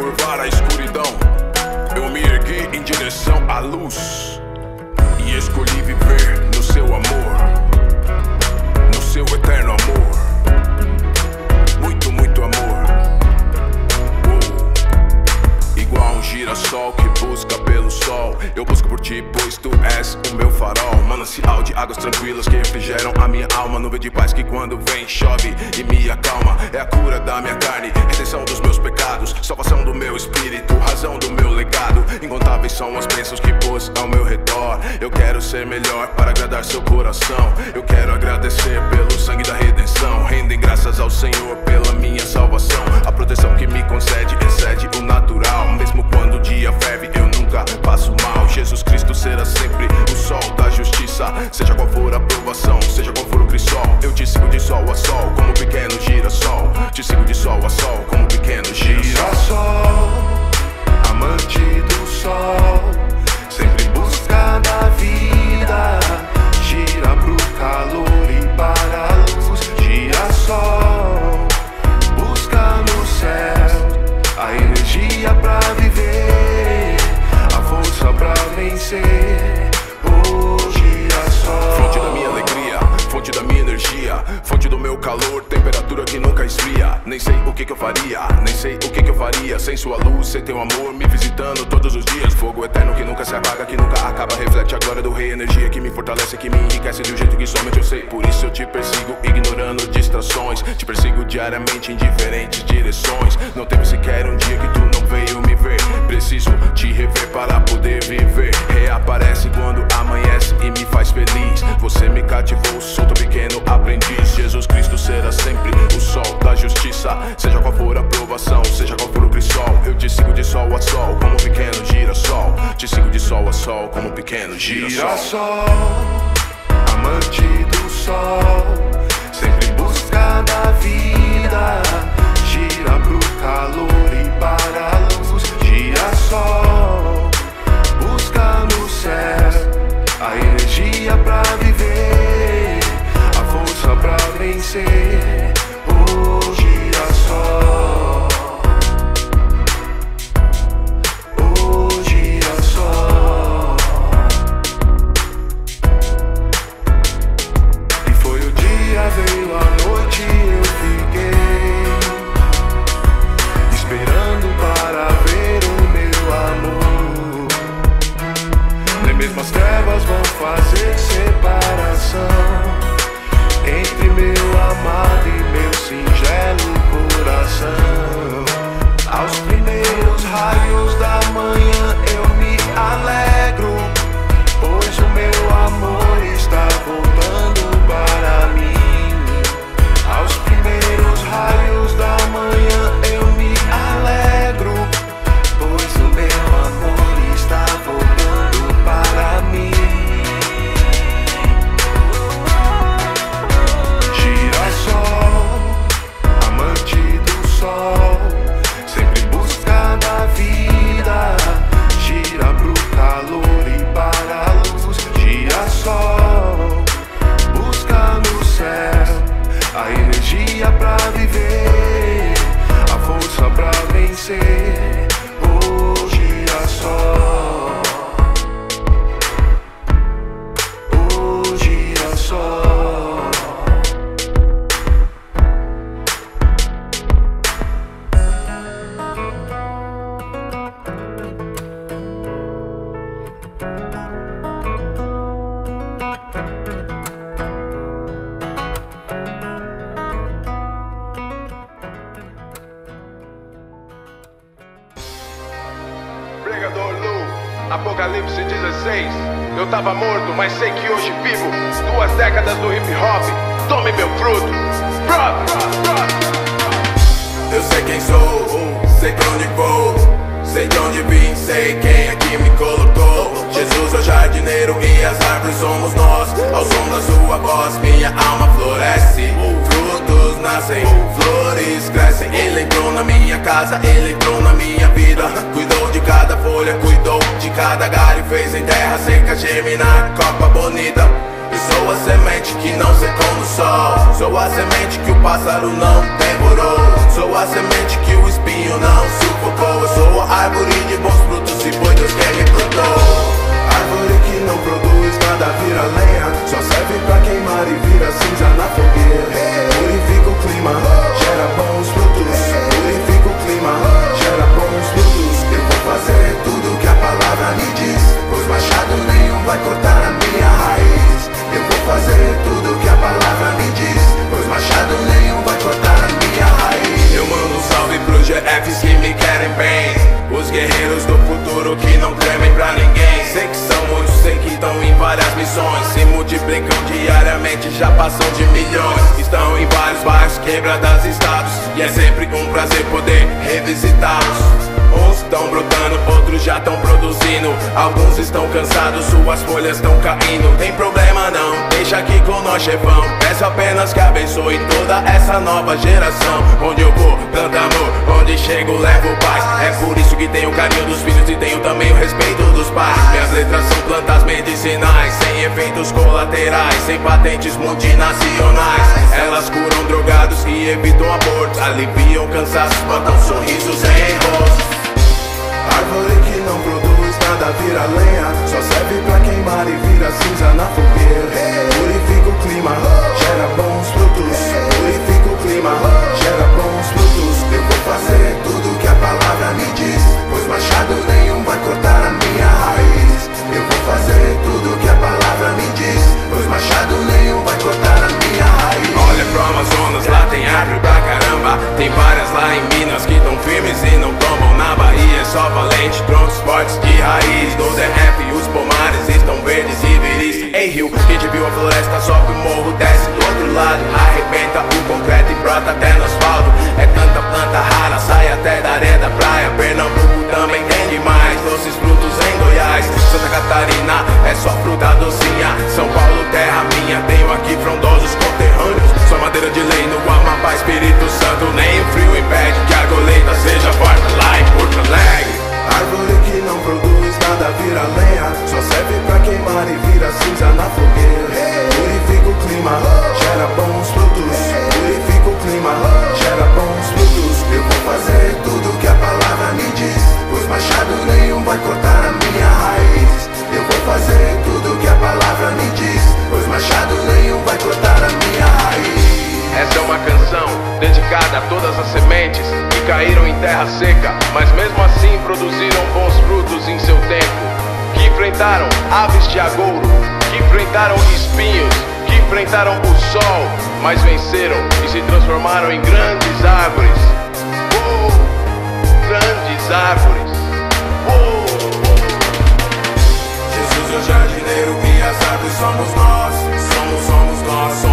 curvar à escuridão, eu me ergui em direção à luz e escolhi viver no seu amor, no seu eterno amor. Muito, muito girassol que busca pelo sol. Eu busco por ti, pois tu és o meu farol. Manancial de águas tranquilas que refrigeram a minha alma. Nuvem de paz que quando vem chove e me acalma. É a cura da minha carne, redenção dos meus pecados, salvação do meu espírito, razão do meu legado. Incontáveis são as bênçãos que pôs ao meu redor. Eu quero ser melhor para agradar seu coração. Eu quero agradecer pelo sangue da redenção. Rendem graças ao Senhor pela minha salvação. A proteção que me concede excede o natural. Mesmo quando dia ferve, eu nunca passo mal. Jesus Cristo será sempre o sol da justiça. Seja qual for a provação, seja qual for o crisol. Eu te sigo de sol a sol, como um pequeno girassol. Te sigo de sol a sol, como um pequeno. Girassol, amante do sol, sempre em busca da vida. Energia, fonte do meu calor, temperatura que nunca esfria. Nem sei o que que eu faria, nem sei o que que eu faria sem sua luz, sem teu amor me visitando todos os dias. Fogo eterno que nunca se apaga, que nunca acaba, reflete a glória do rei, energia que me fortalece, que me enriquece um jeito que somente eu sei. Por isso eu te persigo, ignorando distrações, te persigo diariamente em diferentes direções. Não teve sequer um dia que tu Seja qual for a provação, seja qual for o crisol. Eu te sigo de sol a sol, como um pequeno girassol. Te sigo de sol a sol, como um pequeno girassol. Girassol, amante do sol, sempre em busca da vida. Gira pro calor mesmo as trevas vão fazer separação entre meu amado e meu singelo coração. Aos primeiros raios da manhã eu me alegro, Apocalipse 16. Eu tava morto, mas sei que hoje vivo. Duas décadas do hip hop, tome meu fruto. Eu sei quem sou, sei pra onde vou. Sei de onde vim, sei quem é que me colocou. Jesus é o jardineiro e as árvores somos nós. Ao som da sua voz, minha alma floresce. Frutos nascem, flores crescem. Ele entrou na minha casa, ele entrou na minha vida. Cuidou Fez em terra seca, germinar, copa bonita. Eu sou a semente que não secou no sol. Sou a semente que o pássaro não devorou. Sou a semente que o espinho não sufocou. Eu sou a árvore de bons Multiplicam diariamente, já passam de milhões. Estão em vários bairros, quebradas estados. E é sempre um prazer poder revisitá-los Uns estão brotando, outros já estão produzindo. Alguns estão cansados, suas folhas estão caindo. Tem problema não, deixa aqui com nós chefão. Peço apenas que abençoe toda essa nova geração. Onde eu vou, planta amor, onde chego levo paz. É por isso que tenho carinho dos filhos e tenho também o respeito dos pais. Minhas letras são plantas medicinais Sem efeitos colaterais, sem patentes multinacionais. Elas curam drogados e evitam abortos Aliviam cansaços, plantam sorrisos em rostos Árvore que não produz nada vira lenha. Só serve pra queimar e vira cinza na fogueira. Purifica o clima, gera bons frutos. Purifica o clima, gera bons só valente, troncos fortes de raiz No DF os pomares estão verdes e viris. Ei Rio, quem te viu a floresta sobe o morro, desce do outro lado. Arrebenta o concreto e brota até no asfalto. É tanta planta rara, sai até da areia da praia. Pernambuco também tem demais, doces frutos em Goiás. Santa Catarina é só fruta docinha. São Paulo, terra minha, tenho aqui frondosos conterrâneos. Só madeira de lei no Amapá, Espírito Santo Nem o frio impede que a colheita seja farta lá em Porto Alegre vira lenha Só serve pra queimar e vira cinza na fogueira. Purifica o clima, gera bons frutos. Purifica o clima, gera bons frutos. Eu vou fazer tudo que a palavra me diz Pois machado nenhum vai cortar a minha raiz. Eu vou fazer tudo que a palavra me diz Pois machado nenhum vai cortar a minha raiz. Essa é uma canção dedicada a todas as sementes que caíram em terra seca, mas mesmo assim produziram bons frutos em seu tempo enfrentaram aves de agouro, que enfrentaram espinhos, que enfrentaram o sol, mas venceram e se transformaram em grandes árvores. Uh, grandes árvores. Uh, uh, Jesus é o jardineiro e as árvores somos nós, somos, somos nós, somos